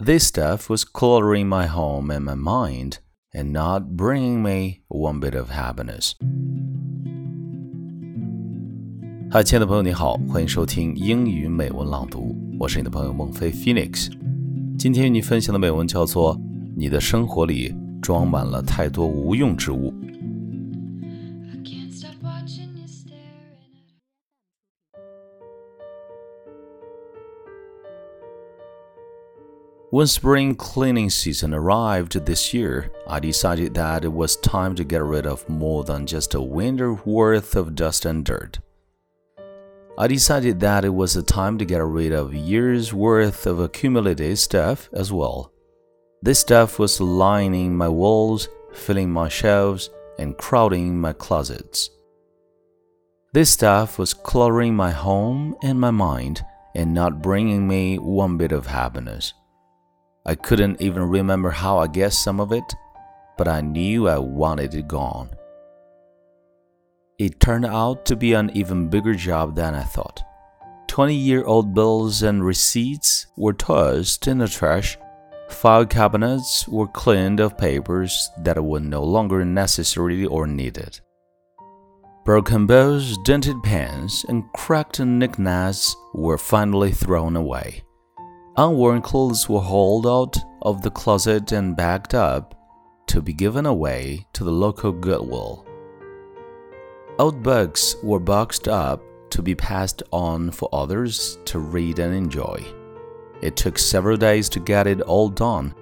This stuff was cluttering my home and my mind and not bringing me one bit of happiness. 嗨，亲爱的朋友，你好，欢迎收听英语美文朗读，我是你的朋友孟非 Phoenix。今天与你分享的美文叫做《你的生活里装满了太多无用之物》。When spring cleaning season arrived this year, I decided that it was time to get rid of more than just a winter worth of dust and dirt. I decided that it was a time to get rid of years worth of accumulated stuff as well. This stuff was lining my walls, filling my shelves, and crowding my closets. This stuff was cluttering my home and my mind and not bringing me one bit of happiness. I couldn't even remember how I guessed some of it, but I knew I wanted it gone. It turned out to be an even bigger job than I thought. 20 year old bills and receipts were tossed in the trash. File cabinets were cleaned of papers that were no longer necessary or needed. Broken bows, dented pens, and cracked knickknacks were finally thrown away. Unworn clothes were hauled out of the closet and bagged up to be given away to the local Goodwill. Old books were boxed up to be passed on for others to read and enjoy. It took several days to get it all done,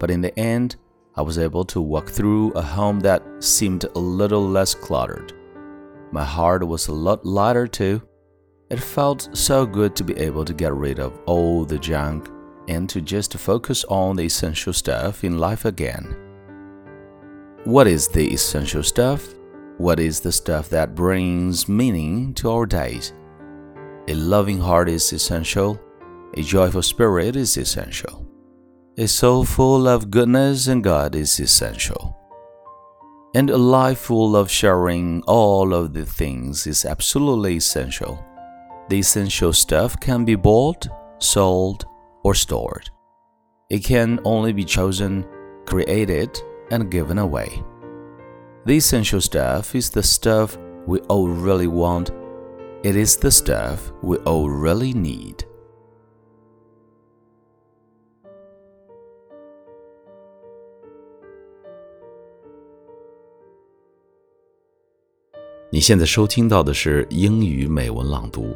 but in the end, I was able to walk through a home that seemed a little less cluttered. My heart was a lot lighter too it felt so good to be able to get rid of all the junk and to just focus on the essential stuff in life again. What is the essential stuff? What is the stuff that brings meaning to our days? A loving heart is essential. A joyful spirit is essential. A soul full of goodness and God is essential. And a life full of sharing all of the things is absolutely essential. The essential stuff can be bought, sold, or stored. It can only be chosen, created, and given away. The essential stuff is the stuff we all really want. It is the stuff we all really need. 你现在收听到的是英语美文朗读。